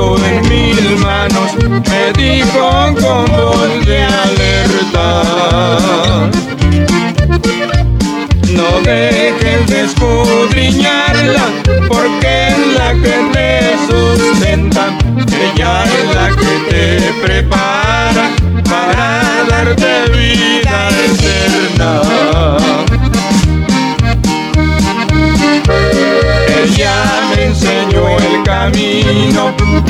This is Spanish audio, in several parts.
puso en mis manos, me dijo con voz de alerta. No dejes de escudriñarla, porque es la que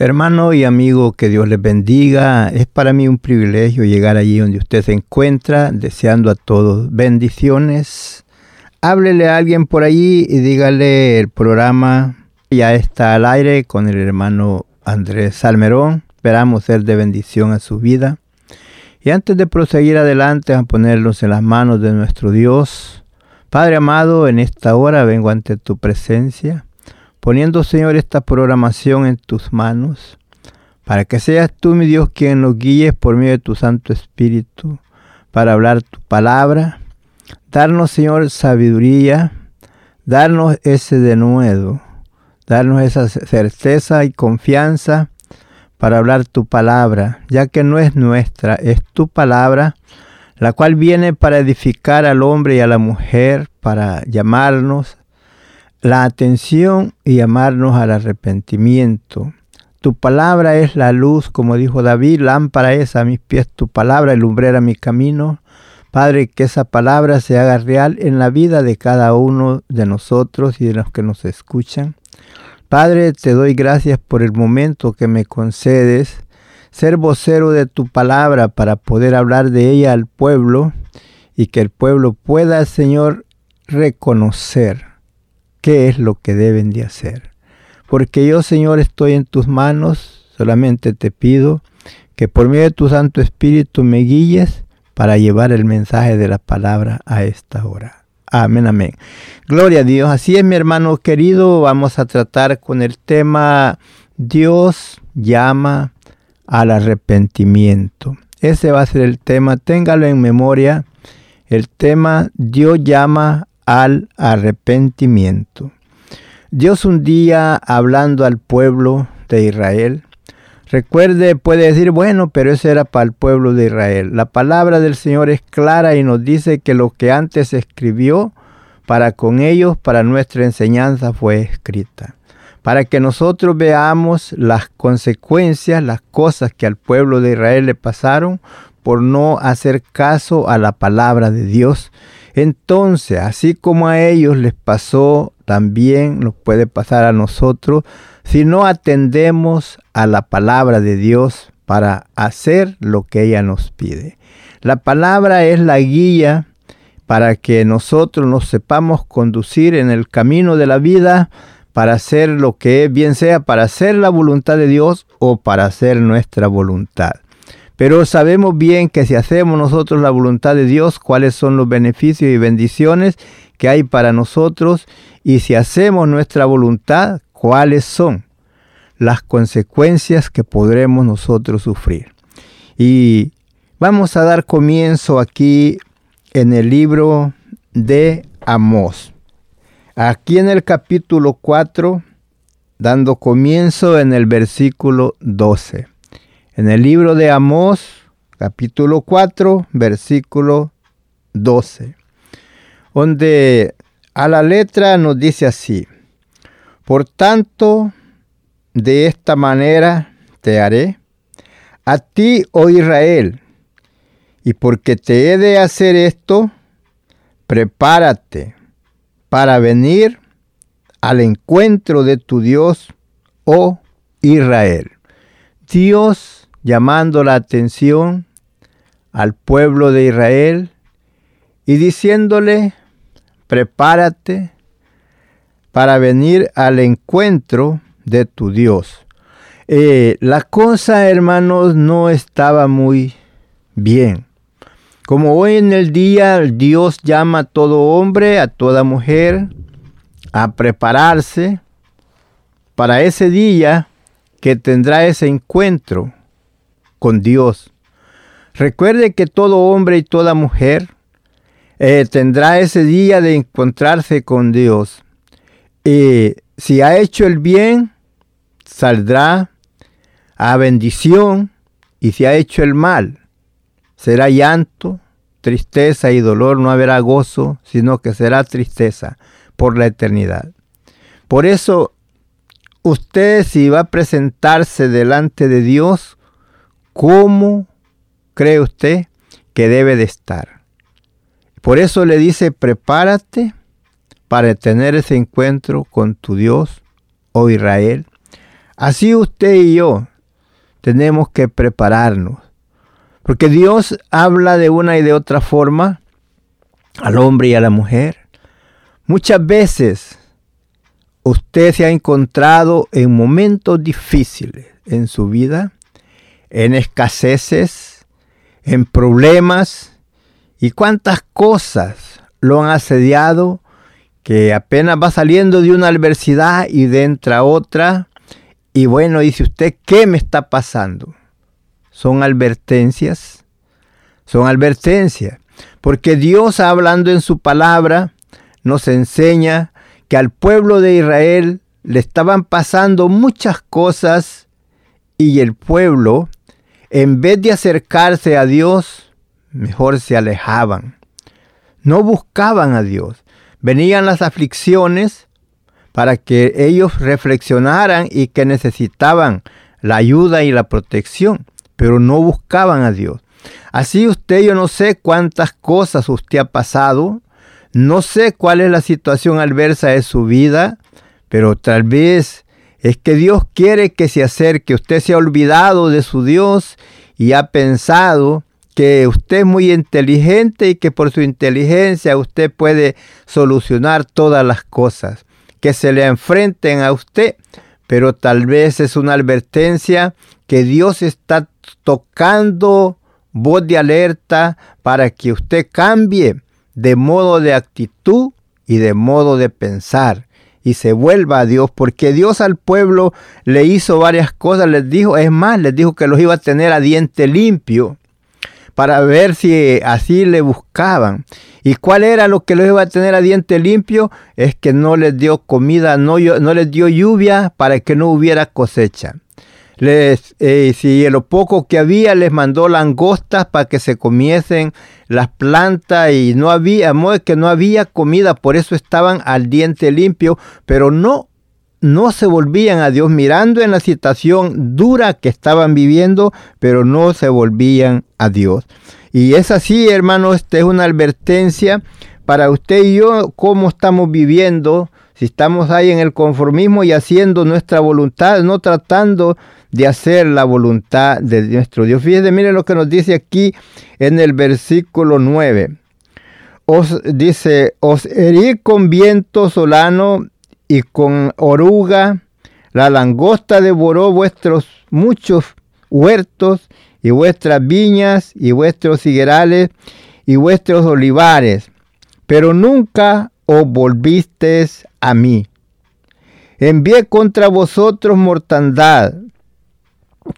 Hermano y amigo, que Dios les bendiga. Es para mí un privilegio llegar allí donde usted se encuentra, deseando a todos bendiciones. Háblele a alguien por allí y dígale el programa ya está al aire con el hermano Andrés Salmerón. Esperamos ser de bendición a su vida. Y antes de proseguir adelante, a ponerlos en las manos de nuestro Dios. Padre amado, en esta hora vengo ante tu presencia poniendo, Señor, esta programación en tus manos, para que seas tú, mi Dios, quien nos guíes por medio de tu Santo Espíritu, para hablar tu palabra. Darnos, Señor, sabiduría, darnos ese denuedo, darnos esa certeza y confianza para hablar tu palabra, ya que no es nuestra, es tu palabra, la cual viene para edificar al hombre y a la mujer, para llamarnos la atención y llamarnos al arrepentimiento. Tu palabra es la luz, como dijo David, lámpara es a mis pies tu palabra lumbrera mi camino. Padre, que esa palabra se haga real en la vida de cada uno de nosotros y de los que nos escuchan. Padre, te doy gracias por el momento que me concedes, ser vocero de tu palabra para poder hablar de ella al pueblo y que el pueblo pueda, Señor, reconocer qué es lo que deben de hacer. Porque yo, Señor, estoy en tus manos, solamente te pido que por medio de tu Santo Espíritu me guíes para llevar el mensaje de la palabra a esta hora. Amén, amén. Gloria a Dios. Así es, mi hermano querido, vamos a tratar con el tema Dios llama al arrepentimiento. Ese va a ser el tema, téngalo en memoria. El tema Dios llama al arrepentimiento. Dios un día hablando al pueblo de Israel, recuerde, puede decir, bueno, pero eso era para el pueblo de Israel. La palabra del Señor es clara y nos dice que lo que antes escribió para con ellos, para nuestra enseñanza fue escrita. Para que nosotros veamos las consecuencias, las cosas que al pueblo de Israel le pasaron por no hacer caso a la palabra de Dios entonces, así como a ellos les pasó, también nos puede pasar a nosotros si no atendemos a la palabra de Dios para hacer lo que ella nos pide. La palabra es la guía para que nosotros nos sepamos conducir en el camino de la vida para hacer lo que bien sea, para hacer la voluntad de Dios o para hacer nuestra voluntad. Pero sabemos bien que si hacemos nosotros la voluntad de Dios, cuáles son los beneficios y bendiciones que hay para nosotros y si hacemos nuestra voluntad, cuáles son las consecuencias que podremos nosotros sufrir. Y vamos a dar comienzo aquí en el libro de Amós. Aquí en el capítulo 4, dando comienzo en el versículo 12. En el libro de Amós, capítulo 4, versículo 12, donde a la letra nos dice así, por tanto, de esta manera te haré a ti, oh Israel, y porque te he de hacer esto, prepárate para venir al encuentro de tu Dios, oh Israel. Dios llamando la atención al pueblo de Israel y diciéndole, prepárate para venir al encuentro de tu Dios. Eh, la cosa, hermanos, no estaba muy bien. Como hoy en el día Dios llama a todo hombre, a toda mujer, a prepararse para ese día que tendrá ese encuentro con Dios. Recuerde que todo hombre y toda mujer eh, tendrá ese día de encontrarse con Dios. Y si ha hecho el bien, saldrá a bendición. Y si ha hecho el mal, será llanto, tristeza y dolor. No habrá gozo, sino que será tristeza por la eternidad. Por eso, usted si va a presentarse delante de Dios, ¿cómo cree usted que debe de estar? Por eso le dice, prepárate para tener ese encuentro con tu Dios, oh Israel. Así usted y yo tenemos que prepararnos. Porque Dios habla de una y de otra forma al hombre y a la mujer. Muchas veces usted se ha encontrado en momentos difíciles en su vida, en escaseces, en problemas, y cuántas cosas lo han asediado que apenas va saliendo de una adversidad y de entra otra. Y bueno, dice usted, ¿qué me está pasando? Son advertencias, son advertencias. Porque Dios hablando en su palabra nos enseña que al pueblo de Israel le estaban pasando muchas cosas y el pueblo, en vez de acercarse a Dios, mejor se alejaban. No buscaban a Dios. Venían las aflicciones para que ellos reflexionaran y que necesitaban la ayuda y la protección, pero no buscaban a Dios. Así usted, yo no sé cuántas cosas usted ha pasado, no sé cuál es la situación adversa de su vida, pero tal vez es que Dios quiere que se acerque, usted se ha olvidado de su Dios y ha pensado que usted es muy inteligente y que por su inteligencia usted puede solucionar todas las cosas. Que se le enfrenten a usted, pero tal vez es una advertencia que Dios está tocando voz de alerta para que usted cambie de modo de actitud y de modo de pensar y se vuelva a Dios, porque Dios al pueblo le hizo varias cosas, les dijo, es más, les dijo que los iba a tener a diente limpio para ver si así le buscaban. ¿Y cuál era lo que los iba a tener a diente limpio? Es que no les dio comida, no, no les dio lluvia para que no hubiera cosecha. Les, si lo poco que había les mandó langostas para que se comiesen las plantas y no había, que no había comida, por eso estaban al diente limpio, pero no no se volvían a Dios mirando en la situación dura que estaban viviendo, pero no se volvían a Dios. Y es así, hermano, esta es una advertencia para usted y yo, cómo estamos viviendo, si estamos ahí en el conformismo y haciendo nuestra voluntad, no tratando de hacer la voluntad de nuestro Dios. Fíjense, miren lo que nos dice aquí en el versículo 9. os dice, os herí con viento solano y con oruga, la langosta devoró vuestros muchos huertos y vuestras viñas y vuestros higuerales y vuestros olivares, pero nunca os volvisteis a mí. Envié contra vosotros mortandad,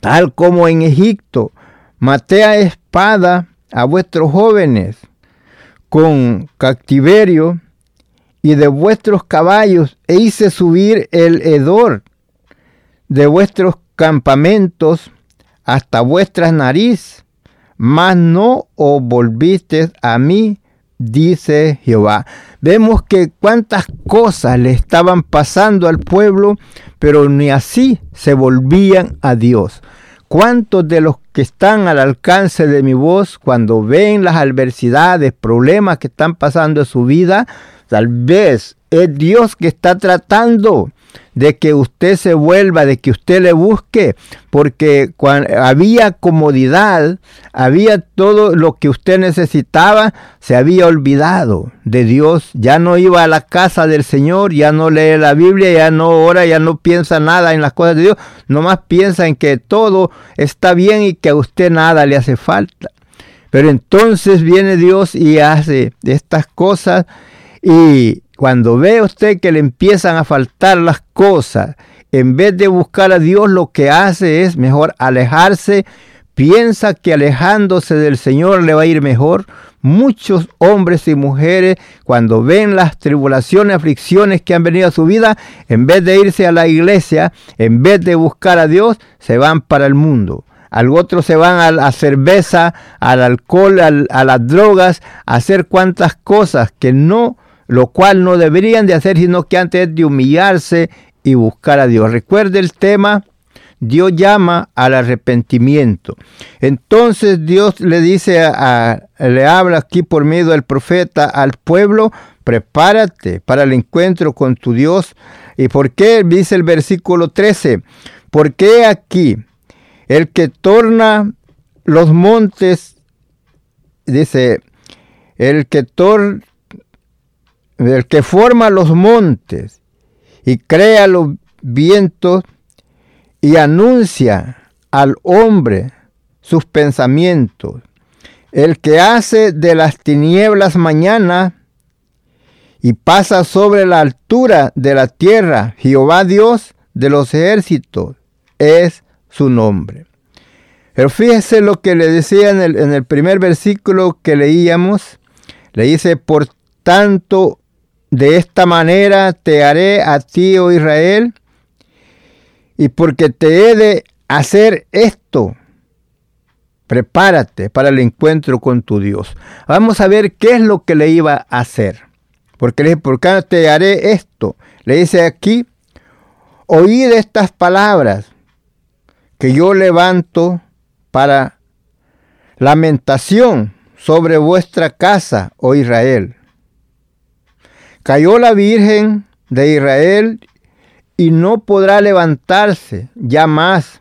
tal como en Egipto, maté a espada a vuestros jóvenes con cautiverio y de vuestros caballos e hice subir el hedor de vuestros campamentos hasta vuestras nariz, mas no os volviste a mí, dice Jehová. Vemos que cuántas cosas le estaban pasando al pueblo, pero ni así se volvían a Dios. ¿Cuántos de los que están al alcance de mi voz, cuando ven las adversidades, problemas que están pasando en su vida, tal vez es Dios que está tratando de que usted se vuelva, de que usted le busque, porque había comodidad, había todo lo que usted necesitaba, se había olvidado de Dios, ya no iba a la casa del Señor, ya no lee la Biblia, ya no ora, ya no piensa nada en las cosas de Dios, nomás piensa en que todo está bien y que a usted nada le hace falta. Pero entonces viene Dios y hace estas cosas y cuando ve usted que le empiezan a faltar las cosas, en vez de buscar a Dios, lo que hace es mejor alejarse. Piensa que alejándose del Señor le va a ir mejor. Muchos hombres y mujeres, cuando ven las tribulaciones, aflicciones que han venido a su vida, en vez de irse a la iglesia, en vez de buscar a Dios, se van para el mundo. Al otro se van a la cerveza, al alcohol, a las drogas, a hacer cuantas cosas que no lo cual no deberían de hacer, sino que antes de humillarse y buscar a Dios. Recuerde el tema, Dios llama al arrepentimiento. Entonces Dios le dice, a, le habla aquí por medio del profeta al pueblo, prepárate para el encuentro con tu Dios. ¿Y por qué? Dice el versículo 13, porque aquí el que torna los montes, dice, el que torna el que forma los montes y crea los vientos y anuncia al hombre sus pensamientos, el que hace de las tinieblas mañana y pasa sobre la altura de la tierra, Jehová Dios de los ejércitos, es su nombre. Pero fíjese lo que le decía en el, primer versículo que leíamos, le dice, por tanto de esta manera te haré a ti, oh Israel, y porque te he de hacer esto, prepárate para el encuentro con tu Dios. Vamos a ver qué es lo que le iba a hacer. Porque le dice, ¿por qué te haré esto? Le dice aquí, oíd estas palabras que yo levanto para lamentación sobre vuestra casa, oh Israel. Cayó la Virgen de Israel y no podrá levantarse ya más.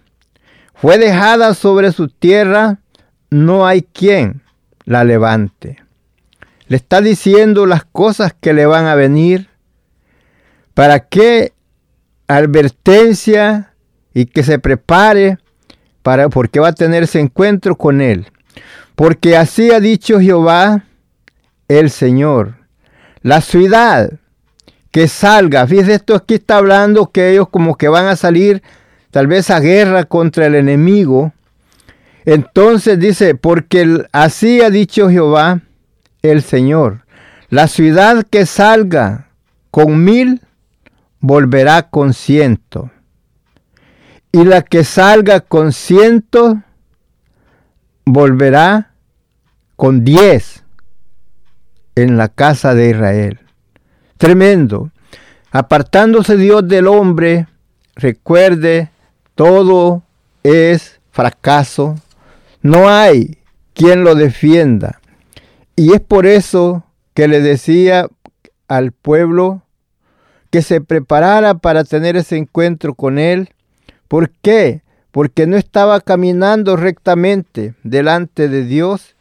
Fue dejada sobre su tierra, no hay quien la levante. Le está diciendo las cosas que le van a venir. ¿Para qué advertencia y que se prepare para porque va a tener ese encuentro con él? Porque así ha dicho Jehová el Señor la ciudad que salga, fíjese esto aquí está hablando que ellos como que van a salir tal vez a guerra contra el enemigo. Entonces dice, porque así ha dicho Jehová el Señor, la ciudad que salga con mil volverá con ciento. Y la que salga con ciento volverá con diez en la casa de Israel. Tremendo. Apartándose Dios del hombre, recuerde, todo es fracaso. No hay quien lo defienda. Y es por eso que le decía al pueblo que se preparara para tener ese encuentro con él. ¿Por qué? Porque no estaba caminando rectamente delante de Dios.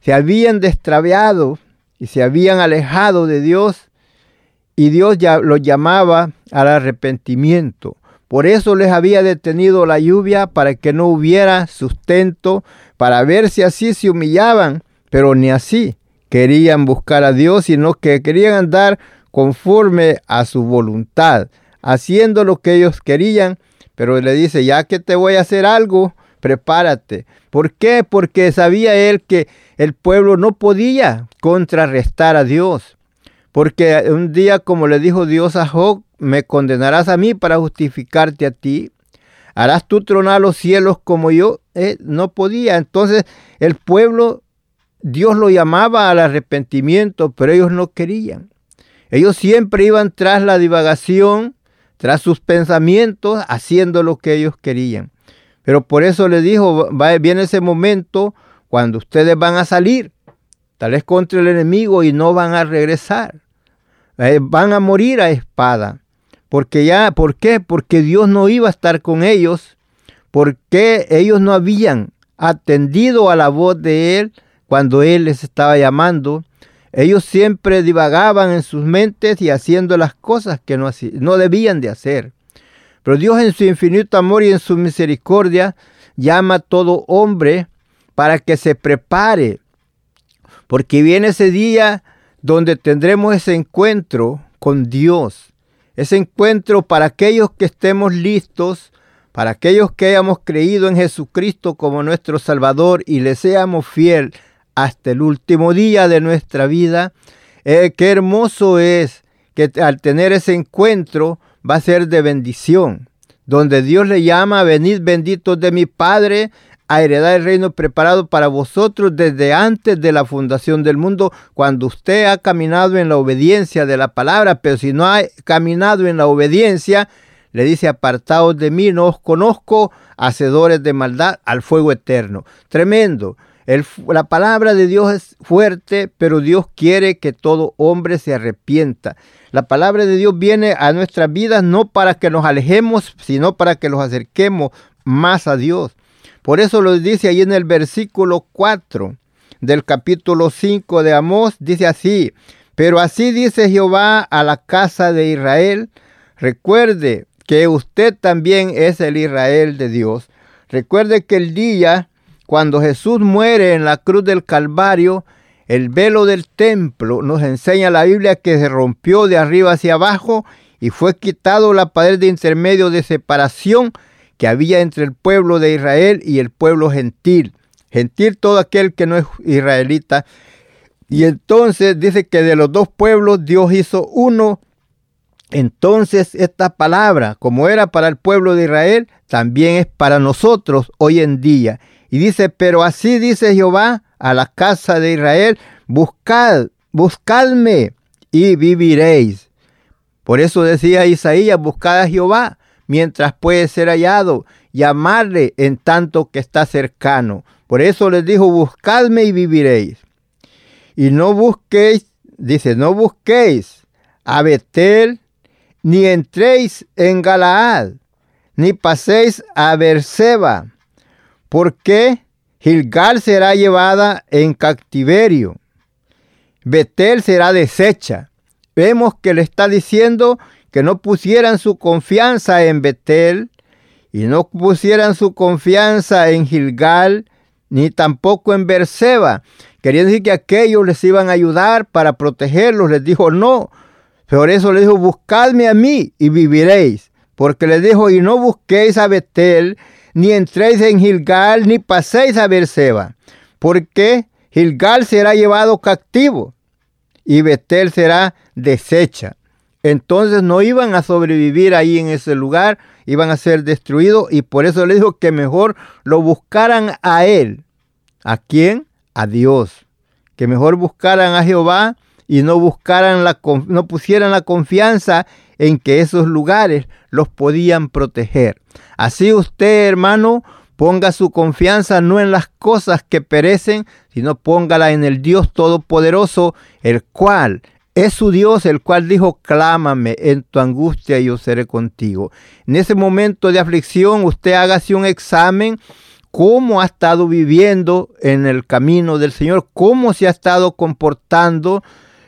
Se habían destraviado y se habían alejado de Dios y Dios ya los llamaba al arrepentimiento. Por eso les había detenido la lluvia para que no hubiera sustento, para ver si así se humillaban, pero ni así querían buscar a Dios, sino que querían andar conforme a su voluntad, haciendo lo que ellos querían, pero le dice, ya que te voy a hacer algo, prepárate. ¿Por qué? Porque sabía él que el pueblo no podía contrarrestar a Dios. Porque un día, como le dijo Dios a Job, me condenarás a mí para justificarte a ti. Harás tú tronar los cielos como yo. Eh, no podía. Entonces el pueblo, Dios lo llamaba al arrepentimiento, pero ellos no querían. Ellos siempre iban tras la divagación, tras sus pensamientos, haciendo lo que ellos querían. Pero por eso le dijo, va, viene ese momento cuando ustedes van a salir, tal vez contra el enemigo y no van a regresar. Eh, van a morir a espada. Porque ya, ¿por qué? Porque Dios no iba a estar con ellos, porque ellos no habían atendido a la voz de Él cuando Él les estaba llamando. Ellos siempre divagaban en sus mentes y haciendo las cosas que no, no debían de hacer. Pero Dios en su infinito amor y en su misericordia llama a todo hombre para que se prepare, porque viene ese día donde tendremos ese encuentro con Dios, ese encuentro para aquellos que estemos listos, para aquellos que hayamos creído en Jesucristo como nuestro Salvador y le seamos fiel hasta el último día de nuestra vida. Eh, qué hermoso es que al tener ese encuentro va a ser de bendición, donde Dios le llama, venid benditos de mi Padre, a heredar el reino preparado para vosotros desde antes de la fundación del mundo, cuando usted ha caminado en la obediencia de la palabra, pero si no ha caminado en la obediencia, le dice, apartados de mí, no os conozco, hacedores de maldad, al fuego eterno. Tremendo. la palabra de Dios es fuerte, pero Dios quiere que todo hombre se arrepienta. La palabra de Dios viene a nuestras vidas no para que nos alejemos, sino para que nos acerquemos más a Dios. Por eso lo dice ahí en el versículo 4 del capítulo 5 de Amós, dice así, pero así dice Jehová a la casa de Israel, recuerde que usted también es el Israel de Dios. Recuerde que el día cuando Jesús muere en la cruz del Calvario, el velo del templo nos enseña la Biblia que se rompió de arriba hacia abajo y fue quitado la pared de intermedio de separación que había entre el pueblo de Israel y el pueblo gentil. Gentil todo aquel que no es israelita. Y entonces dice que de los dos pueblos Dios hizo uno. Entonces esta palabra, como era para el pueblo de Israel, también es para nosotros hoy en día. Y dice, pero así dice Jehová a la casa de Israel, buscad, buscadme y viviréis. Por eso decía Isaías, buscad a Jehová mientras puede ser hallado, llamarle en tanto que está cercano. Por eso les dijo, buscadme y viviréis. Y no busquéis, dice, no busquéis a Betel, ni entréis en Galaad, ni paséis a Berseba, porque Gilgal será llevada en cautiverio. Betel será deshecha. Vemos que le está diciendo que no pusieran su confianza en Betel y no pusieran su confianza en Gilgal ni tampoco en Berseba. Querían decir que aquellos les iban a ayudar para protegerlos. Les dijo no. Por eso les dijo, buscadme a mí y viviréis. Porque les dijo, y no busquéis a Betel, ni entréis en Gilgal, ni paséis a Berseba. Porque Gilgal será llevado cautivo y Betel será deshecha entonces no iban a sobrevivir ahí en ese lugar, iban a ser destruidos y por eso le dijo que mejor lo buscaran a él. ¿A quién? A Dios. Que mejor buscaran a Jehová y no buscaran la no pusieran la confianza en que esos lugares los podían proteger. Así usted, hermano, ponga su confianza no en las cosas que perecen, sino póngala en el Dios todopoderoso, el cual es su Dios el cual dijo, clámame en tu angustia yo seré contigo. En ese momento de aflicción, usted hágase un examen cómo ha estado viviendo en el camino del Señor, cómo se ha estado comportando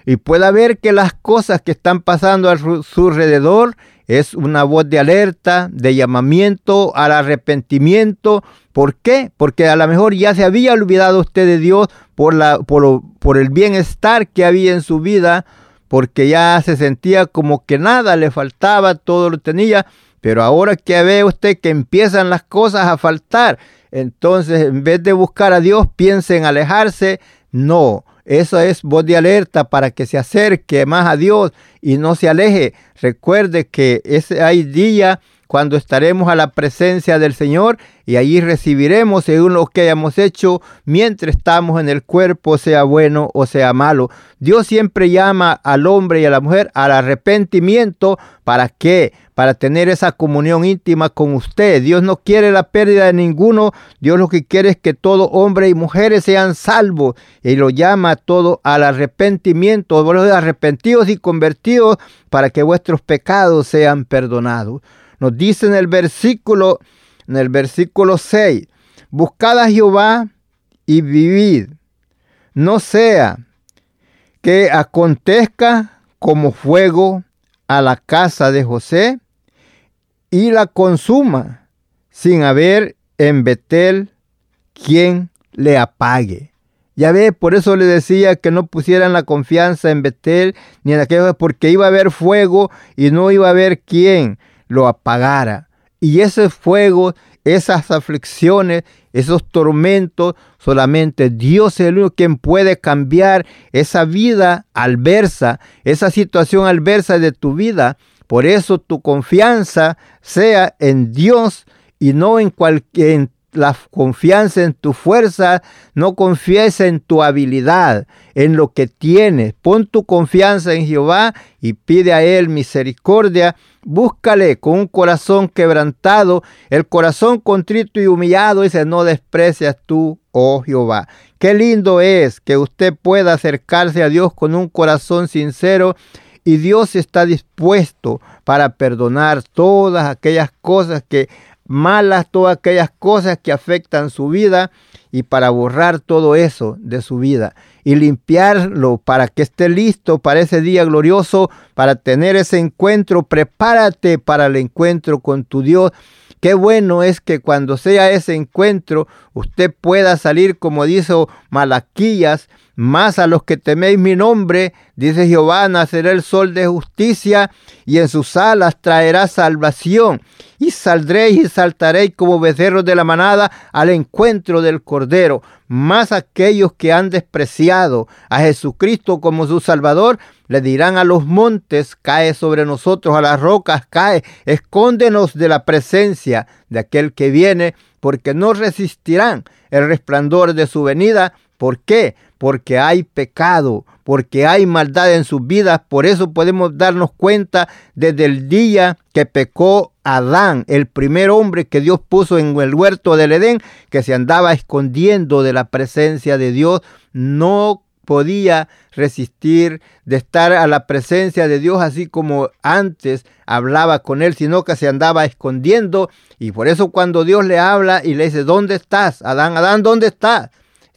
y pueda ver que las cosas que están pasando a su alrededor es una voz de alerta, de llamamiento al arrepentimiento. ¿Por qué? Porque a lo mejor ya se había olvidado usted de Dios por, la, por, por el bienestar que había en su vida, porque ya se sentía como que nada le faltaba, todo lo tenía, pero ahora que ve usted que empiezan las cosas a faltar, entonces en vez de buscar a Dios, piensa en alejarse. No, eso es voz de alerta para que se acerque más a Dios y no se aleje. Recuerde que ese, hay día cuando estaremos a la presencia del Señor y allí recibiremos según lo que hayamos hecho mientras estamos en el cuerpo, sea bueno o sea malo. Dios siempre llama al hombre y a la mujer al arrepentimiento. ¿Para qué? Para tener esa comunión íntima con usted. Dios no quiere la pérdida de ninguno. Dios lo que quiere es que todo hombre y mujeres sean salvos. Y lo llama a todo al arrepentimiento. Arrepentidos y convertidos para que vuestros pecados sean perdonados. Nos dice en el versículo, en el versículo 6, buscad a Jehová y vivid. No sea que acontezca como fuego a la casa de José y la consuma sin haber en Betel quien le apague. Ya ve, por eso le decía que no pusieran la confianza en Betel ni en aquello, porque iba a haber fuego y no iba a haber quien lo apagara. Y ese fuego, esas aflicciones, esos tormentos, solamente Dios es el único quien puede cambiar esa vida adversa, esa situación adversa de tu vida. Por eso tu confianza sea en Dios y no en cualquier la confianza en tu fuerza, no confíes en tu habilidad, en lo que tienes. Pon tu confianza en Jehová y pide a Él misericordia. Búscale con un corazón quebrantado, el corazón contrito y humillado, dice, no desprecias tú, oh Jehová. Qué lindo es que usted pueda acercarse a Dios con un corazón sincero y Dios está dispuesto para perdonar todas aquellas cosas que malas todas aquellas cosas que afectan su vida y para borrar todo eso de su vida y limpiarlo para que esté listo para ese día glorioso, para tener ese encuentro. Prepárate para el encuentro con tu Dios. Qué bueno es que cuando sea ese encuentro usted pueda salir como dijo Malaquías, más a los que teméis mi nombre, dice Jehová, nacerá el sol de justicia y en sus alas traerá salvación. Y saldréis y saltaréis como becerros de la manada al encuentro del Cordero. Más aquellos que han despreciado a Jesucristo como su Salvador, le dirán a los montes, cae sobre nosotros, a las rocas, cae, escóndenos de la presencia de aquel que viene, porque no resistirán el resplandor de su venida. ¿Por qué? porque hay pecado, porque hay maldad en sus vidas. Por eso podemos darnos cuenta desde el día que pecó Adán, el primer hombre que Dios puso en el huerto del Edén, que se andaba escondiendo de la presencia de Dios, no podía resistir de estar a la presencia de Dios así como antes hablaba con él, sino que se andaba escondiendo. Y por eso cuando Dios le habla y le dice, ¿dónde estás? Adán, Adán, ¿dónde estás?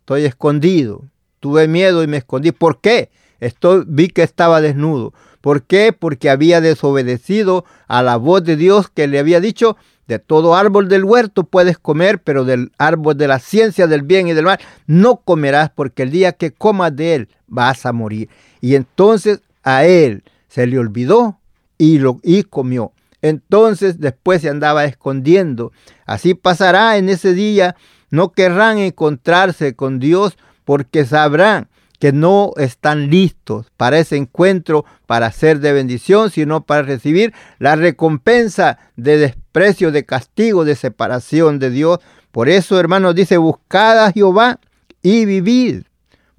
Estoy escondido. Tuve miedo y me escondí. ¿Por qué? Estoy, vi que estaba desnudo. ¿Por qué? Porque había desobedecido a la voz de Dios que le había dicho, de todo árbol del huerto puedes comer, pero del árbol de la ciencia del bien y del mal no comerás, porque el día que comas de él vas a morir. Y entonces a él se le olvidó y, lo, y comió. Entonces después se andaba escondiendo. Así pasará en ese día. No querrán encontrarse con Dios porque sabrán que no están listos para ese encuentro, para ser de bendición, sino para recibir la recompensa de desprecio, de castigo, de separación de Dios. Por eso, hermanos, dice, buscad a Jehová y vivid.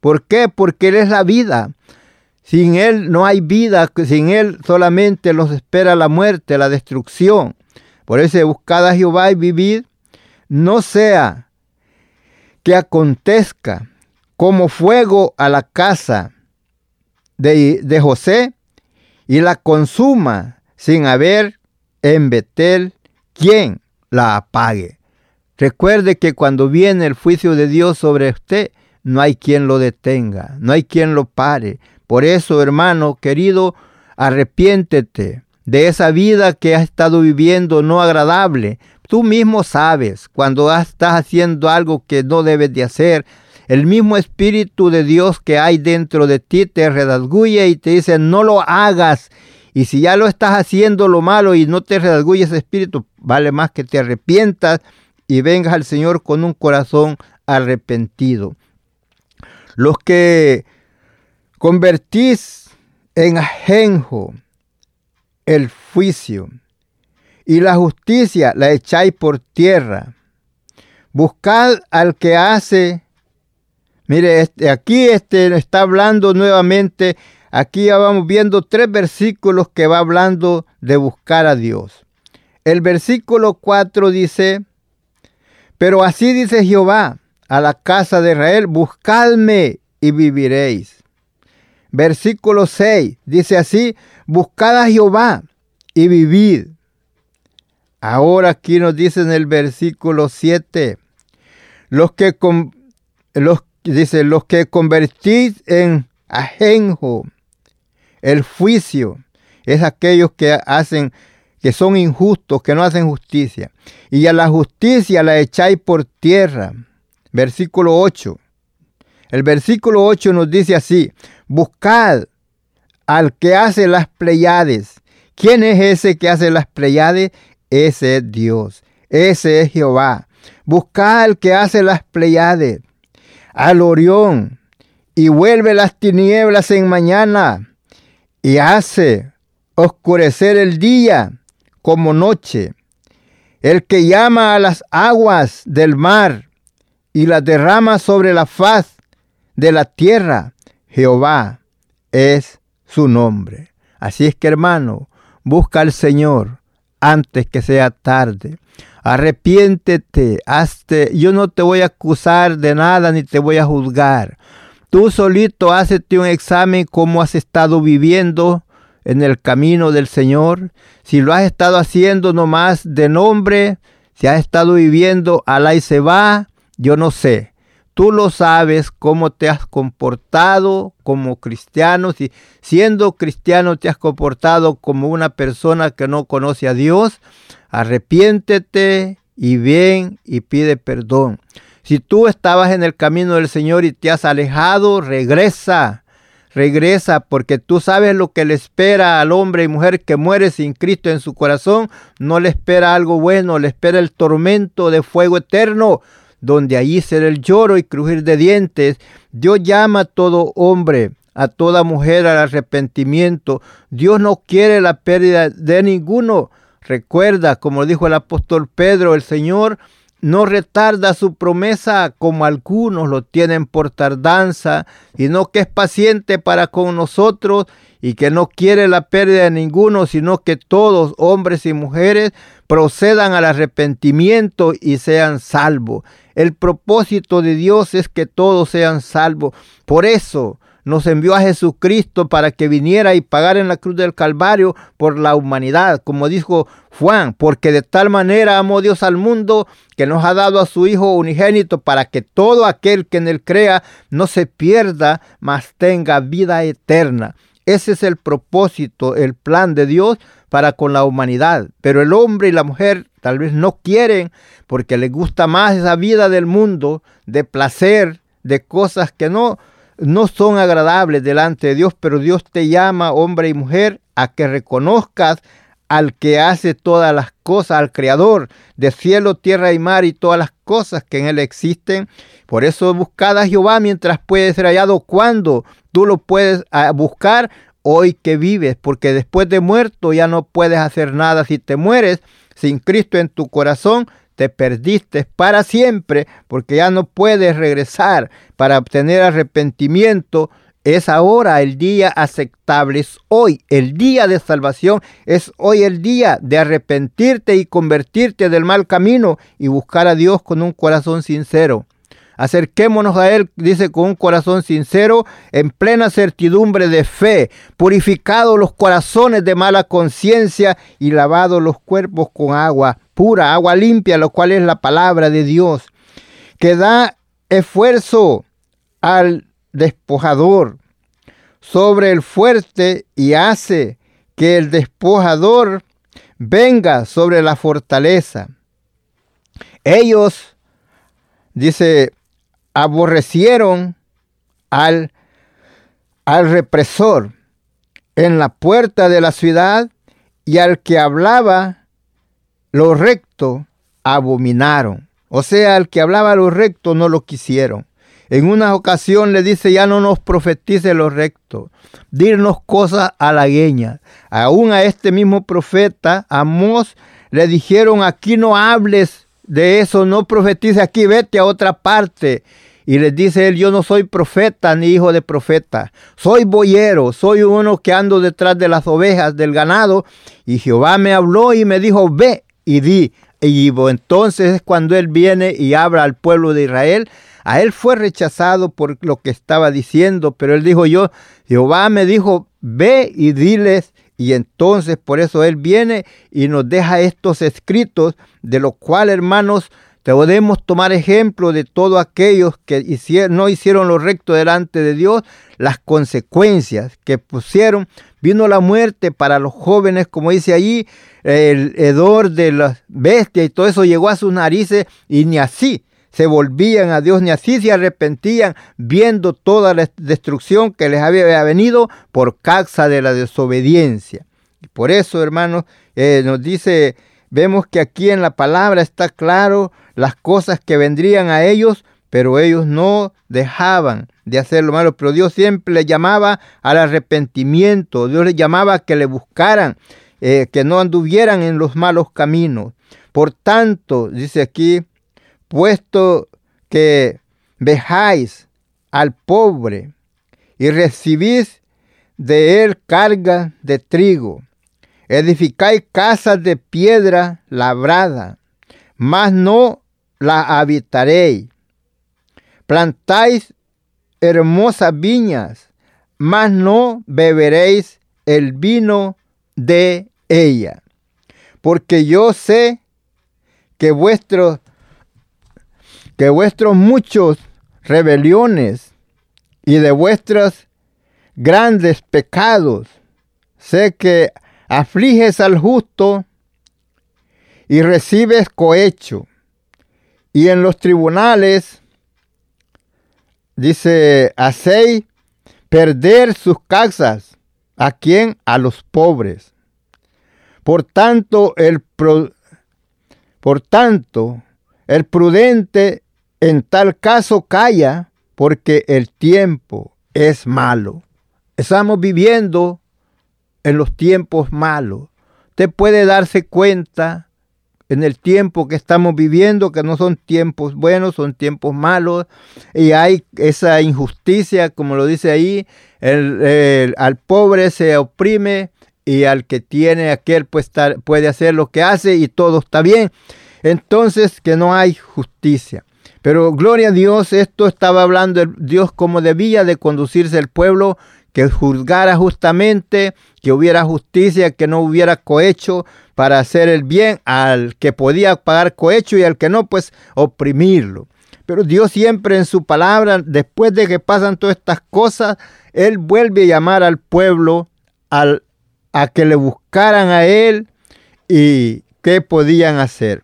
¿Por qué? Porque Él es la vida. Sin Él no hay vida, sin Él solamente los espera la muerte, la destrucción. Por eso, buscad a Jehová y vivid. No sea que acontezca como fuego a la casa de, José y la consuma sin haber en Betel quien la apague. Recuerde que cuando viene el juicio de Dios sobre usted, no hay quien lo detenga, no hay quien lo pare. Por eso, hermano querido, arrepiéntete de esa vida que has estado viviendo no agradable. Tú mismo sabes cuando estás haciendo algo que no debes de hacer. El mismo Espíritu de Dios que hay dentro de ti te redazguye y te dice no lo hagas. Y si ya lo estás haciendo lo malo y no te redazguye ese Espíritu, vale más que te arrepientas y vengas al Señor con un corazón arrepentido. Los que convertís en ajenjo el juicio y la justicia la echáis por tierra. Buscad al que hace. Mire, este, aquí este está hablando nuevamente. Aquí ya vamos viendo tres versículos que va hablando de buscar a Dios. El versículo 4 dice, pero así dice Jehová a la casa de Israel, buscadme y viviréis. Versículo 6 dice así, buscad a Jehová y vivid. Ahora aquí nos dice en el versículo 7, los que, los, dice, los que convertís en ajenjo, el juicio, es aquellos que hacen que son injustos, que no hacen justicia. Y a la justicia la echáis por tierra. Versículo 8. El versículo 8 nos dice así, buscad al que hace las pleyades. ¿Quién es ese que hace las pleyades? Ese es Dios, ese es Jehová. Buscad al que hace las pleyades, al Orión, y vuelve las tinieblas en mañana, y hace oscurecer el día como noche, el que llama a las aguas del mar y las derrama sobre la faz de la tierra, Jehová es su nombre. Así es que hermano, busca al Señor antes que sea tarde. Arrepiéntete, hazte. Yo no te voy a acusar de nada ni te voy a juzgar. Tú solito hazte un examen cómo has estado viviendo en el camino del Señor, si lo has estado haciendo nomás de nombre, si has estado viviendo la y se va, yo no sé. Tú lo sabes cómo te has comportado como cristiano, si siendo cristiano te has comportado como una persona que no conoce a Dios, arrepiéntete y ven y pide perdón. Si tú estabas en el camino del Señor y te has alejado, regresa regresa porque tú sabes lo que le espera al hombre y mujer que muere sin Cristo en su corazón. No le espera algo bueno, le espera el tormento de fuego eterno, donde allí será el lloro y crujir de dientes. Dios llama a todo hombre, a toda mujer al arrepentimiento. Dios no quiere la pérdida de ninguno. Recuerda, como dijo el apóstol Pedro, el Señor no retarda su promesa como algunos lo tienen por tardanza, sino que es paciente para con nosotros y que no quiere la pérdida de ninguno, sino que todos, hombres y mujeres, procedan al arrepentimiento y sean salvos. El propósito de Dios es que todos sean salvos. Por eso nos envió a Jesucristo para que viniera y pagara en la cruz del Calvario por la humanidad, como dijo Juan, porque de tal manera amó Dios al mundo que nos ha dado a su Hijo unigénito para que todo aquel que en él crea no se pierda, mas tenga vida eterna. Ese es el propósito, el plan de Dios para con la humanidad. Pero el hombre y la mujer tal vez no quieren porque les gusta más esa vida del mundo, de placer, de cosas que no no son agradables delante de Dios, pero Dios te llama, hombre y mujer, a que reconozcas al que hace todas las cosas, al creador de cielo, tierra y mar y todas las cosas que en él existen. Por eso buscad a Jehová mientras puede ser hallado cuando tú lo puedes ah, buscar hoy que vives, porque después de muerto ya no puedes hacer nada. Si te mueres sin Cristo en tu corazón, te perdiste para siempre porque ya no puedes regresar para obtener arrepentimiento. Es ahora el día aceptable, es hoy el día de salvación, es hoy el día de arrepentirte y convertirte del mal camino y buscar a Dios con un corazón sincero. Acerquémonos a Él, dice, con un corazón sincero, en plena certidumbre de fe, purificados los corazones de mala conciencia y lavados los cuerpos con agua pura, agua limpia, lo cual es la palabra de Dios, que da esfuerzo al despojador sobre el fuerte y hace que el despojador venga sobre la fortaleza. Ellos, dice, aborrecieron al, al represor en la puerta de la ciudad y al que hablaba lo recto abominaron. O sea, al que hablaba lo recto no lo quisieron. En una ocasión le dice, ya no nos profetice lo recto, dirnos cosas halagüeñas. Aún a este mismo profeta, Amós, le dijeron, aquí no hables de eso, no profetice aquí, vete a otra parte. Y les dice él, yo no soy profeta ni hijo de profeta, soy boyero, soy uno que ando detrás de las ovejas del ganado. Y Jehová me habló y me dijo, ve y di. Y entonces es cuando él viene y habla al pueblo de Israel a él fue rechazado por lo que estaba diciendo, pero él dijo yo, Jehová me dijo, ve y diles. Y entonces por eso él viene y nos deja estos escritos, de los cuales, hermanos, podemos tomar ejemplo de todos aquellos que no hicieron lo recto delante de Dios, las consecuencias que pusieron. Vino la muerte para los jóvenes, como dice allí, el hedor de las bestias y todo eso llegó a sus narices y ni así se volvían a Dios, ni así se arrepentían, viendo toda la destrucción que les había venido por causa de la desobediencia. Y por eso, hermanos, eh, nos dice, vemos que aquí en la palabra está claro las cosas que vendrían a ellos, pero ellos no dejaban de hacer lo malo. Pero Dios siempre les llamaba al arrepentimiento, Dios les llamaba a que le buscaran, eh, que no anduvieran en los malos caminos. Por tanto, dice aquí, puesto que vejáis al pobre y recibís de él carga de trigo, edificáis casas de piedra labrada, mas no la habitaréis. Plantáis hermosas viñas, mas no beberéis el vino de ella. Porque yo sé que vuestros que vuestros muchos rebeliones y de vuestros grandes pecados, sé que afliges al justo y recibes cohecho. Y en los tribunales, dice, hacéis perder sus casas. ¿A quién? A los pobres. Por tanto, el, por tanto, el prudente en tal caso calla porque el tiempo es malo. Estamos viviendo en los tiempos malos. Usted puede darse cuenta en el tiempo que estamos viviendo que no son tiempos buenos, son tiempos malos y hay esa injusticia, como lo dice ahí, al pobre se oprime y al que tiene aquel pues, puede hacer lo que hace y todo está bien. Entonces que no hay justicia. Pero gloria a Dios, esto estaba hablando Dios como debía de conducirse el pueblo, que juzgara justamente, que hubiera justicia, que no hubiera cohecho para hacer el bien al que podía pagar cohecho y al que no, pues oprimirlo. Pero Dios siempre en su palabra, después de que pasan todas estas cosas, Él vuelve a llamar al pueblo al, a que le buscaran a Él y qué podían hacer.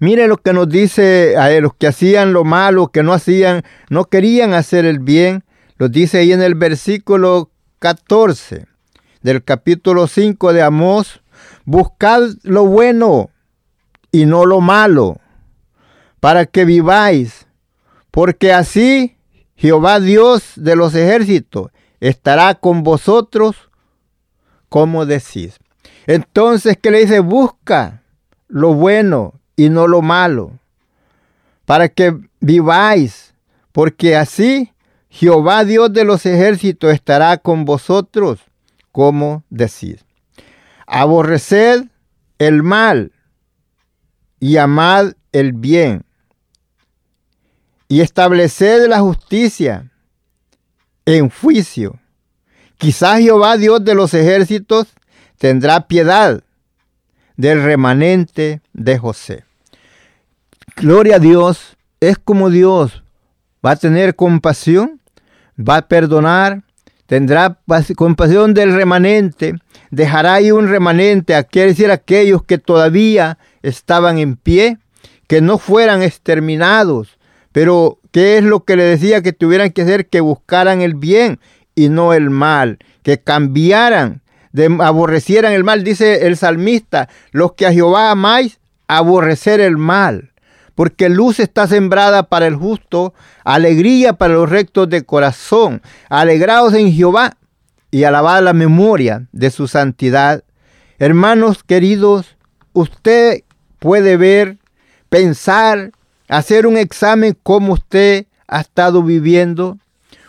Mire lo que nos dice a los que hacían lo malo, que no hacían, no querían hacer el bien. Lo dice ahí en el versículo 14 del capítulo 5 de Amós. Buscad lo bueno y no lo malo, para que viváis, porque así Jehová Dios de los ejércitos estará con vosotros, como decís. Entonces, ¿qué le dice? Busca lo bueno y no lo malo, para que viváis, porque así Jehová Dios de los ejércitos estará con vosotros, como decís. Aborreced el mal y amad el bien, y estableced la justicia en juicio. Quizás Jehová Dios de los ejércitos tendrá piedad del remanente de José. Gloria a Dios, es como Dios. Va a tener compasión, va a perdonar, tendrá compasión del remanente, dejará ahí un remanente, quiere decir aquellos que todavía estaban en pie, que no fueran exterminados, pero ¿qué es lo que le decía que tuvieran que hacer? Que buscaran el bien y no el mal, que cambiaran, aborrecieran el mal, dice el salmista, los que a Jehová amáis, aborrecer el mal, porque luz está sembrada para el justo, alegría para los rectos de corazón, alegrados en Jehová y alabad la memoria de su santidad. Hermanos queridos, usted puede ver, pensar, hacer un examen como usted ha estado viviendo.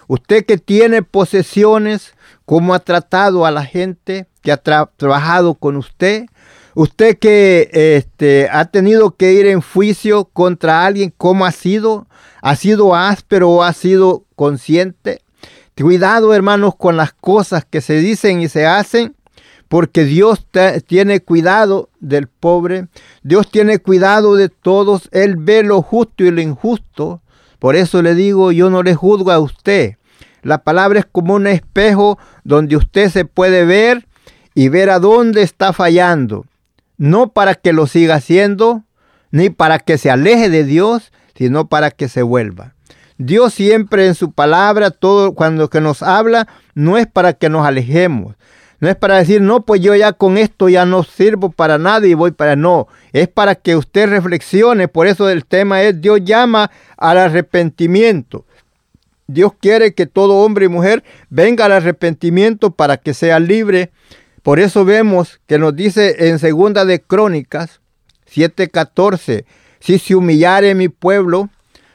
Usted que tiene posesiones, cómo ha tratado a la gente que ha trabajado con usted. Usted que este, ha tenido que ir en juicio contra alguien, ¿cómo ha sido? ¿Ha sido áspero o ha sido consciente? Cuidado, hermanos, con las cosas que se dicen y se hacen, porque Dios tiene cuidado del pobre, Dios tiene cuidado de todos, Él ve lo justo y lo injusto. Por eso le digo, yo no le juzgo a usted. La palabra es como un espejo donde usted se puede ver y ver a dónde está fallando. No para que lo siga haciendo, ni para que se aleje de Dios, sino para que se vuelva. Dios siempre en su palabra, todo cuando que nos habla, no es para que nos alejemos. No es para decir, no, pues yo ya con esto ya no sirvo para nada y voy para... No, es para que usted reflexione. Por eso el tema es, Dios llama al arrepentimiento. Dios quiere que todo hombre y mujer venga al arrepentimiento para que sea libre. Por eso vemos que nos dice en segunda de Crónicas 7:14, si se humillare mi pueblo,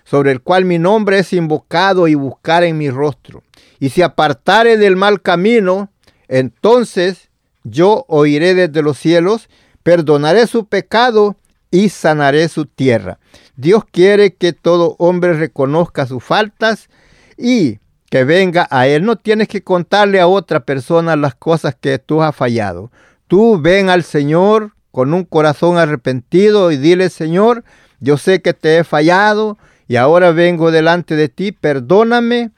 sobre el cual mi nombre es invocado y buscar en mi rostro, y si apartare del mal camino, entonces yo oiré desde los cielos, perdonaré su pecado y sanaré su tierra. Dios quiere que todo hombre reconozca sus faltas y que venga a Él. No tienes que contarle a otra persona las cosas que tú has fallado. Tú ven al Señor con un corazón arrepentido y dile, Señor, yo sé que te he fallado y ahora vengo delante de ti, perdóname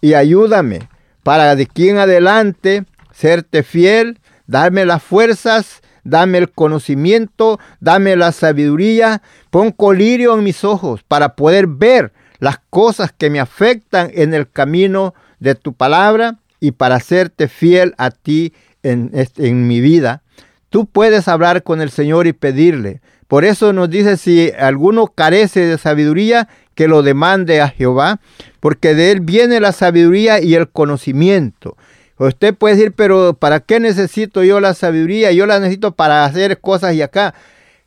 y ayúdame para de aquí en adelante serte fiel, darme las fuerzas, dame el conocimiento, dame la sabiduría, pon colirio en mis ojos para poder ver las cosas que me afectan en el camino de tu palabra y para hacerte fiel a ti en, en mi vida. Tú puedes hablar con el Señor y pedirle. Por eso nos dice si alguno carece de sabiduría, que lo demande a Jehová, porque de él viene la sabiduría y el conocimiento. Usted puede decir, pero ¿para qué necesito yo la sabiduría? Yo la necesito para hacer cosas y acá.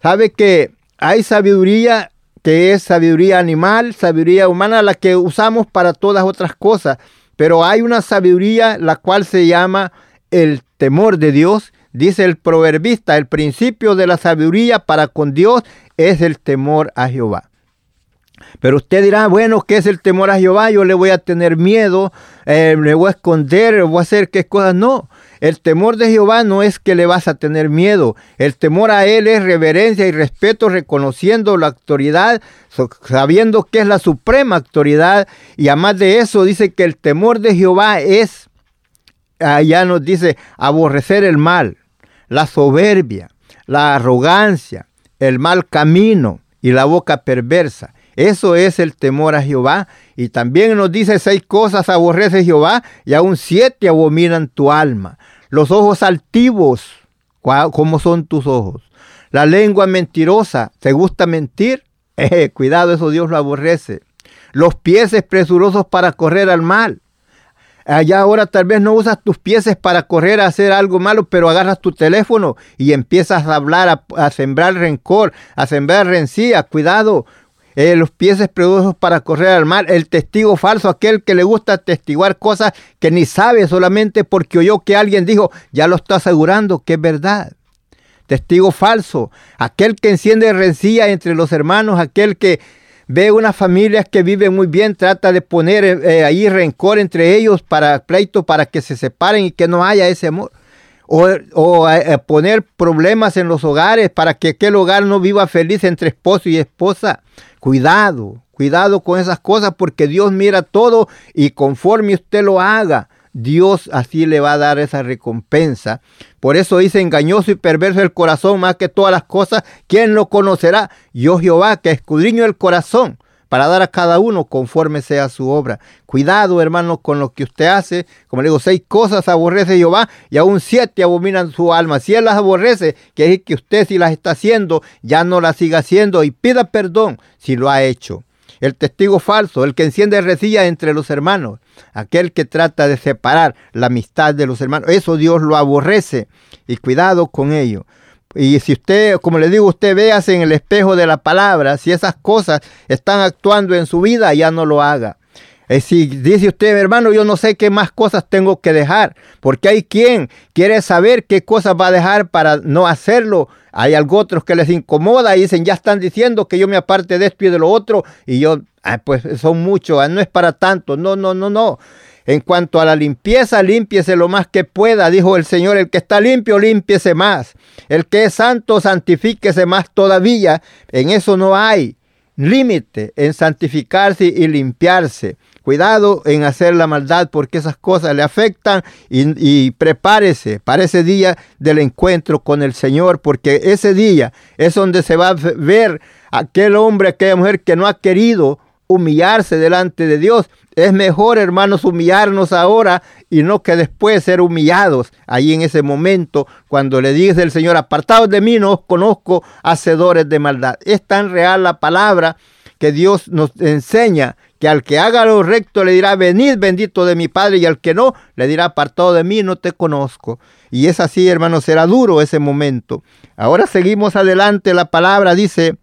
Sabe que hay sabiduría que es sabiduría animal, sabiduría humana, la que usamos para todas otras cosas. Pero hay una sabiduría la cual se llama el temor de Dios. Dice el proverbista, el principio de la sabiduría para con Dios es el temor a Jehová. Pero usted dirá, bueno, ¿qué es el temor a Jehová? Yo le voy a tener miedo, eh, le voy a esconder, voy a hacer qué cosas. No, el temor de Jehová no es que le vas a tener miedo. El temor a Él es reverencia y respeto, reconociendo la autoridad, sabiendo que es la suprema autoridad. Y además de eso, dice que el temor de Jehová es, allá nos dice, aborrecer el mal, la soberbia, la arrogancia, el mal camino y la boca perversa. Eso es el temor a Jehová. Y también nos dice seis cosas aborrece Jehová y aún siete abominan tu alma. Los ojos altivos, ¿cómo son tus ojos? La lengua mentirosa, ¿te gusta mentir? Eh, cuidado, eso Dios lo aborrece. Los pies presurosos para correr al mal. Allá ahora tal vez no usas tus pies para correr a hacer algo malo, pero agarras tu teléfono y empiezas a hablar, a, a sembrar rencor, a sembrar rencilla. Cuidado, eh, los pies presurosos para correr al mal, el testigo falso, aquel que le gusta testiguar cosas que ni sabe solamente porque oyó que alguien dijo, ya lo está asegurando que es verdad. Testigo falso, aquel que enciende rencilla entre los hermanos, aquel que ve unas familias que viven muy bien, trata de poner eh, ahí rencor entre ellos para pleito, para que se separen y que no haya ese amor. O, poner problemas en los hogares para que aquel hogar no viva feliz entre esposo y esposa. Cuidado, cuidado con esas cosas porque Dios mira todo y conforme usted lo haga, Dios así le va a dar esa recompensa. Por eso dice engañoso y perverso el corazón más que todas las cosas. ¿Quién lo conocerá? Yo Jehová que escudriño el corazón para dar a cada uno conforme sea su obra. Cuidado, hermanos, con lo que usted hace. Como le digo, seis cosas aborrece Jehová y aún siete abominan su alma. Si él las aborrece, quiere decir que usted si las está haciendo, ya no las siga haciendo y pida perdón si lo ha hecho. El testigo falso, el que enciende recilla entre los hermanos, aquel que trata de separar la amistad de los hermanos, eso Dios lo aborrece y cuidado con ello. Y si usted, como le digo, usted véase en el espejo de la palabra, si esas cosas están actuando en su vida, ya no lo haga. Y si dice usted, hermano, yo no sé qué más cosas tengo que dejar, porque hay quien quiere saber qué cosas va a dejar para no hacerlo. Hay algo otros que les incomoda y dicen, ya están diciendo que yo me aparte de esto y de lo otro, y yo, pues son muchos, ah, no es para tanto. No, no, no, no. En cuanto a la limpieza, límpiese lo más que pueda, dijo el Señor. El que está limpio, límpiese más. El que es santo, santifíquese más todavía. En eso no hay límite, en santificarse y limpiarse. Cuidado en hacer la maldad porque esas cosas le afectan y, prepárese para ese día del encuentro con el Señor porque ese día es donde se va a ver aquel hombre, aquella mujer que no ha querido humillarse delante de Dios. Es mejor, hermanos, humillarnos ahora y no que después ser humillados ahí en ese momento cuando le dice el Señor, apartados de mí, no os conozco hacedores de maldad. Es tan real la palabra que Dios nos enseña que al que haga lo recto le dirá, venid bendito de mi Padre, y al que no, le dirá, apartado de mí, no te conozco. Y es así, hermanos, será duro ese momento. Ahora seguimos adelante, la palabra dice,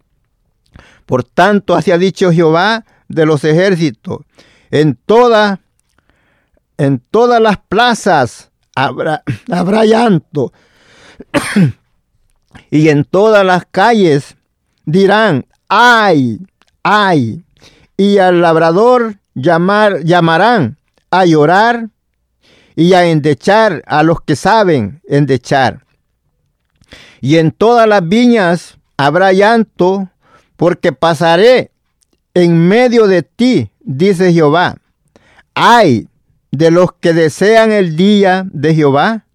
por tanto, así ha dicho Jehová, de los ejércitos. En toda, en todas las plazas habrá, habrá llanto. y en todas las calles dirán, ay, ay. Y al labrador llamar, llamarán a llorar y a endechar a los que saben endechar. Y en todas las viñas habrá llanto, porque pasaré en medio de ti, dice Jehová. Hay de los que desean el día de Jehová.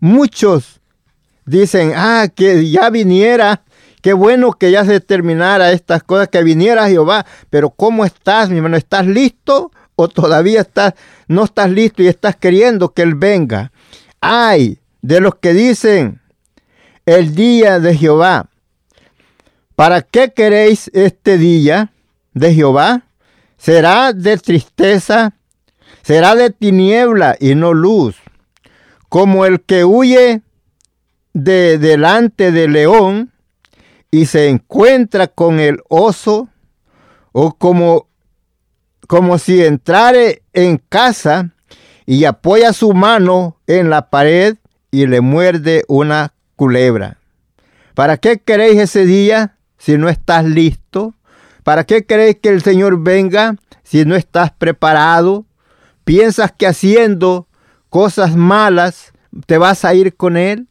Muchos dicen, ah, que ya viniera, qué bueno que ya se terminara estas cosas, que viniera Jehová. Pero ¿cómo estás, mi hermano? ¿Estás listo o todavía estás, no estás listo y estás queriendo que Él venga? Hay de los que dicen, el día de Jehová. ¿Para qué queréis este día? De Jehová? ¿Será de tristeza? ¿Será de tiniebla y no luz? Como el que huye de delante del león y se encuentra con el oso, o como, como si entrare en casa y apoya su mano en la pared y le muerde una culebra. ¿Para qué queréis ese día si no estás listo? ¿Para qué crees que el Señor venga si no estás preparado? ¿Piensas que haciendo cosas malas te vas a ir con Él?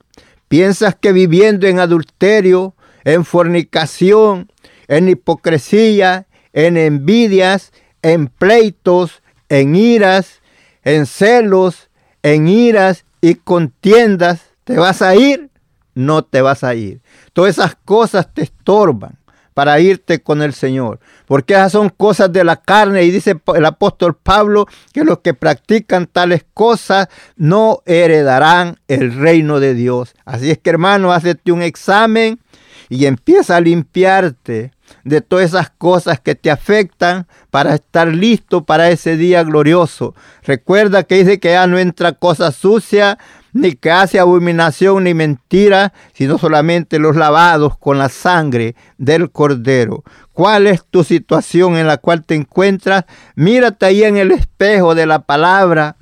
¿Piensas que viviendo en adulterio, en fornicación, en hipocresía, en envidias, en pleitos, en iras, en celos, en iras y contiendas, te vas a ir? No te vas a ir. Todas esas cosas te estorban para irte con el Señor. Porque esas son cosas de la carne y dice el apóstol Pablo que los que practican tales cosas no heredarán el reino de Dios. Así es que hermano, hazte un examen y empieza a limpiarte de todas esas cosas que te afectan para estar listo para ese día glorioso. Recuerda que dice que ya no entra cosa sucia, ni que hace abominación ni mentira, sino solamente los lavados con la sangre del cordero. ¿Cuál es tu situación en la cual te encuentras? Mírate ahí en el espejo de la palabra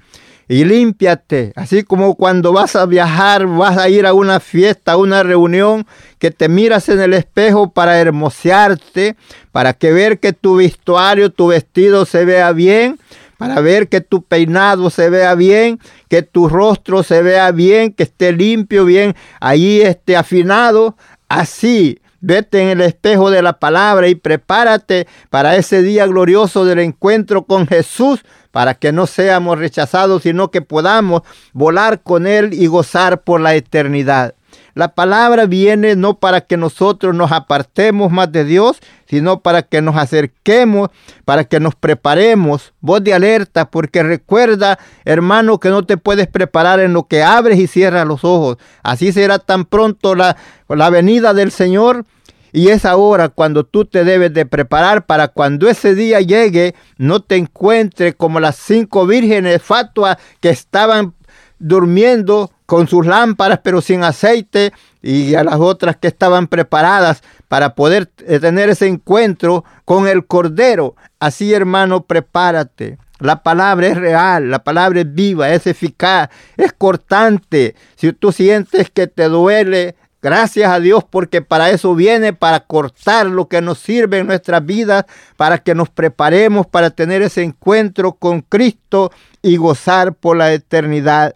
y límpiate, así como cuando vas a viajar, vas a ir a una fiesta, a una reunión, que te miras en el espejo para hermosearte, para que ver que tu vestuario, tu vestido se vea bien, para ver que tu peinado se vea bien, que tu rostro se vea bien, que esté limpio, bien, ahí esté afinado. Así, vete en el espejo de la palabra y prepárate para ese día glorioso del encuentro con Jesús, para que no seamos rechazados, sino que podamos volar con Él y gozar por la eternidad. La palabra viene no para que nosotros nos apartemos más de Dios, sino para que nos acerquemos, para que nos preparemos. Voz de alerta, porque recuerda, hermano, que no te puedes preparar en lo que abres y cierras los ojos. Así será tan pronto la, la venida del Señor. Y es ahora cuando tú te debes de preparar para cuando ese día llegue, no te encuentre como las cinco vírgenes fatuas que estaban durmiendo con sus lámparas pero sin aceite y a las otras que estaban preparadas para poder eh, tener ese encuentro con el Cordero. Así hermano, prepárate. La palabra es real, la palabra es viva, es eficaz, es cortante. Si tú sientes que te duele, gracias a Dios porque para eso viene, para cortar lo que nos sirve en nuestras vidas, para que nos preparemos para tener ese encuentro con Cristo y gozar por la eternidad.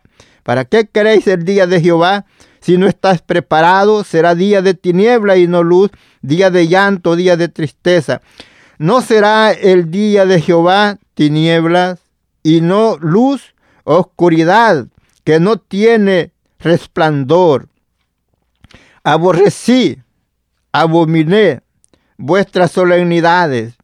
¿Para qué queréis el día de Jehová? Si no estás preparado, será día de tiniebla y no luz, día de llanto, día de tristeza. No será el día de Jehová tinieblas y no luz, oscuridad, que no tiene resplandor. Aborrecí, abominé vuestras solemnidades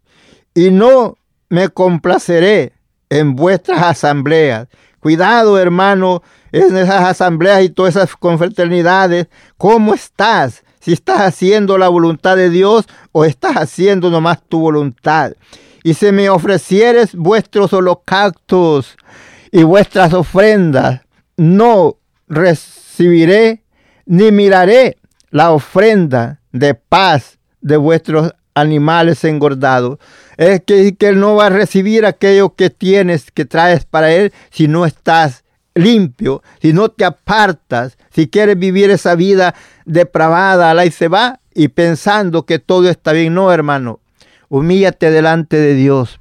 y no me complaceré en vuestras asambleas. Cuidado, hermano, en esas asambleas y todas esas confraternidades. ¿Cómo estás? Si estás haciendo la voluntad de Dios o estás haciendo nomás tu voluntad. Y si me ofrecieres vuestros holocaustos y vuestras ofrendas, no recibiré ni miraré la ofrenda de paz de vuestros animales engordados. Es que, que Él no va a recibir aquello que tienes, que traes para Él, si no estás limpio, si no te apartas, si quieres vivir esa vida depravada, la y se va, y pensando que todo está bien. No, hermano, humíllate delante de Dios.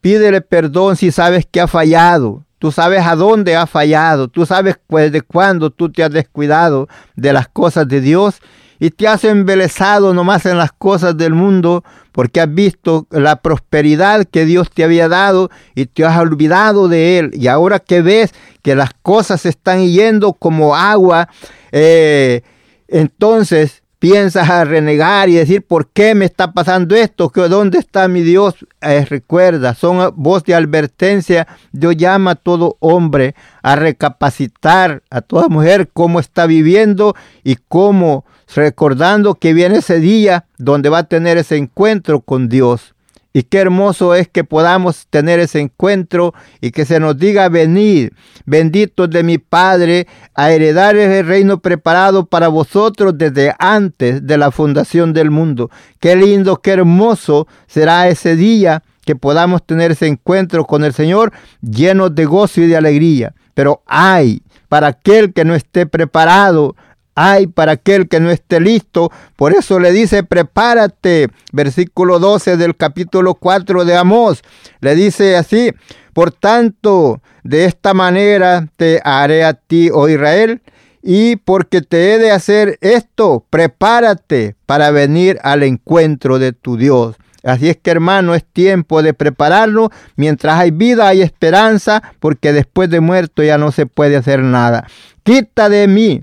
Pídele perdón si sabes que ha fallado. Tú sabes a dónde ha fallado. Tú sabes desde cuándo tú te has descuidado de las cosas de Dios y te has embelezado nomás en las cosas del mundo porque has visto la prosperidad que Dios te había dado y te has olvidado de Él. Y ahora que ves que las cosas están yendo como agua, eh, entonces piensas a renegar y decir, ¿por qué me está pasando esto? ¿Dónde está mi Dios? Eh, recuerda, son voz de advertencia. Dios llama a todo hombre a recapacitar, a toda mujer, cómo está viviendo y cómo recordando que viene ese día donde va a tener ese encuentro con Dios. Y qué hermoso es que podamos tener ese encuentro y que se nos diga venid, benditos de mi Padre, a heredar el reino preparado para vosotros desde antes de la fundación del mundo. Qué lindo, qué hermoso será ese día que podamos tener ese encuentro con el Señor llenos de gozo y de alegría. Pero hay para aquel que no esté preparado, hay para aquel que no esté listo. Por eso le dice, prepárate. Versículo 12 del capítulo 4 de Amós. Le dice así, por tanto, de esta manera te haré a ti, oh Israel, y porque te he de hacer esto, prepárate para venir al encuentro de tu Dios. Así es que hermano, es tiempo de prepararlo. Mientras hay vida hay esperanza, porque después de muerto ya no se puede hacer nada. Quita de mí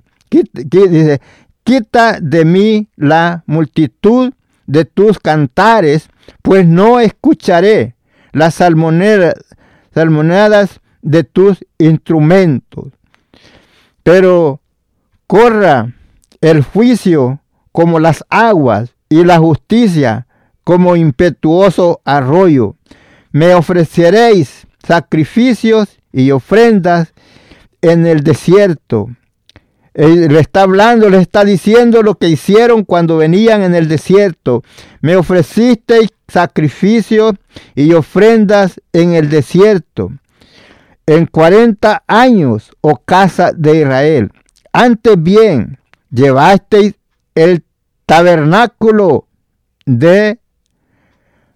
quita de mí la multitud de tus cantares, pues no escucharé las salmoneadas de tus instrumentos. Pero corra el juicio como las aguas y la justicia como impetuoso arroyo. Me ofreceréis sacrificios y ofrendas en el desierto le está hablando, le está diciendo lo que hicieron cuando venían en el desierto. Me ofrecisteis sacrificios y ofrendas en el desierto. En 40 años, oh casa de Israel. Antes bien, llevasteis el tabernáculo de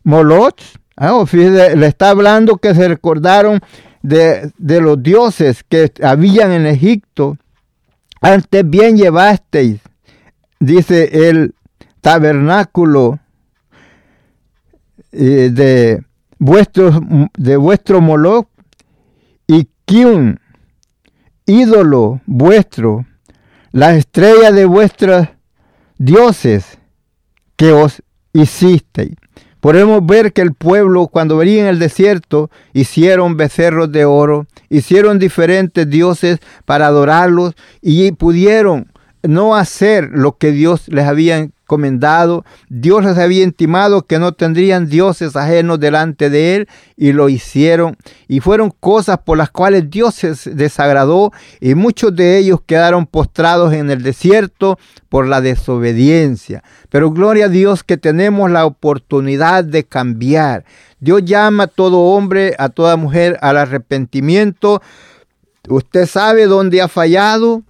Moloch Ah, le está hablando que se recordaron de, de, los dioses que habían en Egipto. Antes bien llevasteis, dice el tabernáculo eh, de, vuestro, de vuestro Moloch y Kiun, ídolo vuestro, la estrella de vuestros dioses que os hicisteis. Podemos ver que el pueblo cuando venía en el desierto hicieron becerros de oro, hicieron diferentes dioses para adorarlos y pudieron no hacer lo que Dios les había Dios les había intimado que no tendrían dioses ajenos delante de él y lo hicieron. Y fueron cosas por las cuales Dios se desagradó y muchos de ellos quedaron postrados en el desierto por la desobediencia. Pero gloria a Dios que tenemos la oportunidad de cambiar. Dios llama a todo hombre, a toda mujer al arrepentimiento. Usted sabe dónde ha fallado,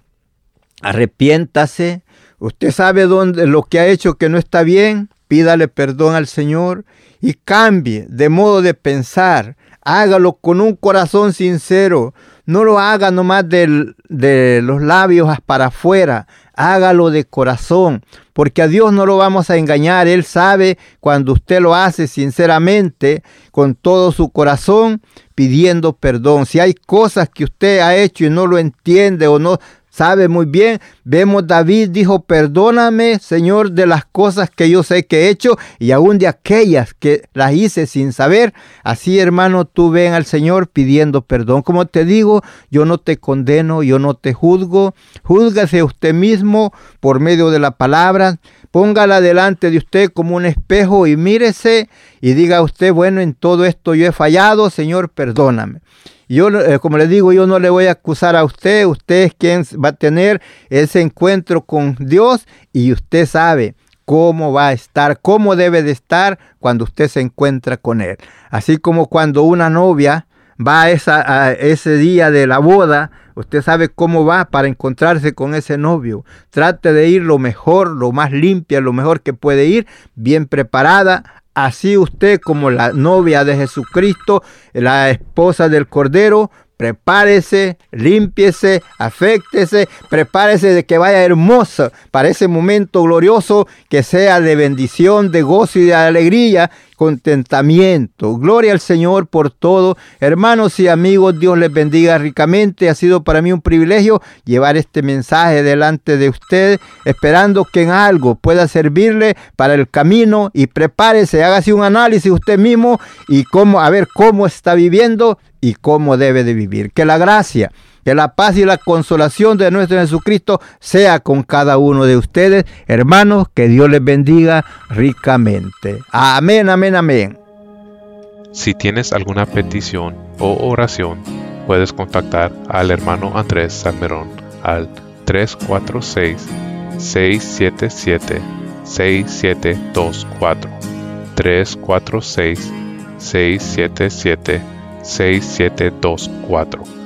arrepiéntase. Usted sabe dónde lo que ha hecho que no está bien, pídale perdón al Señor y cambie de modo de pensar. Hágalo con un corazón sincero. No lo haga nomás de, de los labios para afuera. Hágalo de corazón, porque a Dios no lo vamos a engañar. Él sabe cuando usted lo hace sinceramente, con todo su corazón, pidiendo perdón. Si hay cosas que usted ha hecho y no lo entiende o no sabe muy bien. Vemos David dijo, perdóname Señor de las cosas que yo sé que he hecho y aún de aquellas que las hice sin saber. Así hermano, tú ven al Señor pidiendo perdón. Como te digo, yo no te condeno, yo no te juzgo. Júzgase usted mismo por medio de la palabra. Póngala delante de usted como un espejo y mírese y diga usted, bueno, en todo esto yo he fallado, Señor, perdóname. Yo, eh, como le digo, yo no le voy a acusar a usted, usted es quien va a tener ese encuentro con Dios y usted sabe cómo va a estar, cómo debe de estar cuando usted se encuentra con Él. Así como cuando una novia va a, ese día de la boda, usted sabe cómo va para encontrarse con ese novio. Trate de ir lo mejor, lo más limpia, lo mejor que puede ir, bien preparada, Así usted como la novia de Jesucristo, la esposa del Cordero, prepárese, límpiese, afectese, prepárese de que vaya hermosa para ese momento glorioso que sea de bendición, de gozo y de alegría contentamiento. Gloria al Señor por todo. Hermanos y amigos, Dios les bendiga ricamente. Ha sido para mí un privilegio llevar este mensaje delante de usted, esperando que en algo pueda servirle para el camino y prepárese, hágase un análisis usted mismo y cómo, a ver cómo está viviendo y cómo debe de vivir. Que la gracia que la paz y la consolación de nuestro Jesucristo sea con cada uno de ustedes. Hermanos, que Dios les bendiga ricamente. Amén, amén, amén. Si tienes alguna petición o oración, puedes contactar al hermano Andrés Salmerón al 346-677-6724. 346-677-6724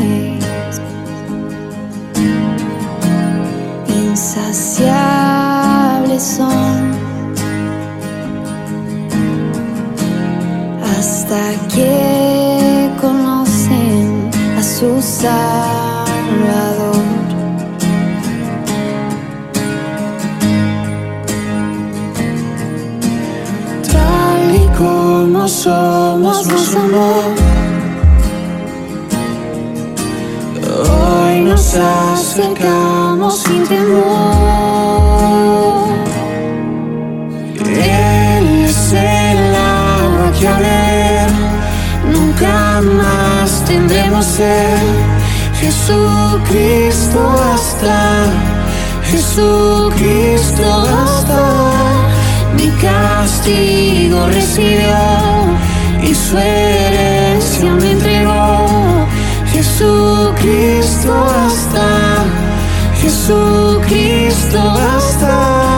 insaciables son hasta que conocen a su Salvador. Tal y como somos, nos amor. Hoy nos acercamos sin temor. Él es el agua que a ver nunca más tendremos ser. Jesucristo hasta, Jesucristo hasta, mi castigo recibió y su herencia me entregó. Jesucristo basta, Jesucristo basta.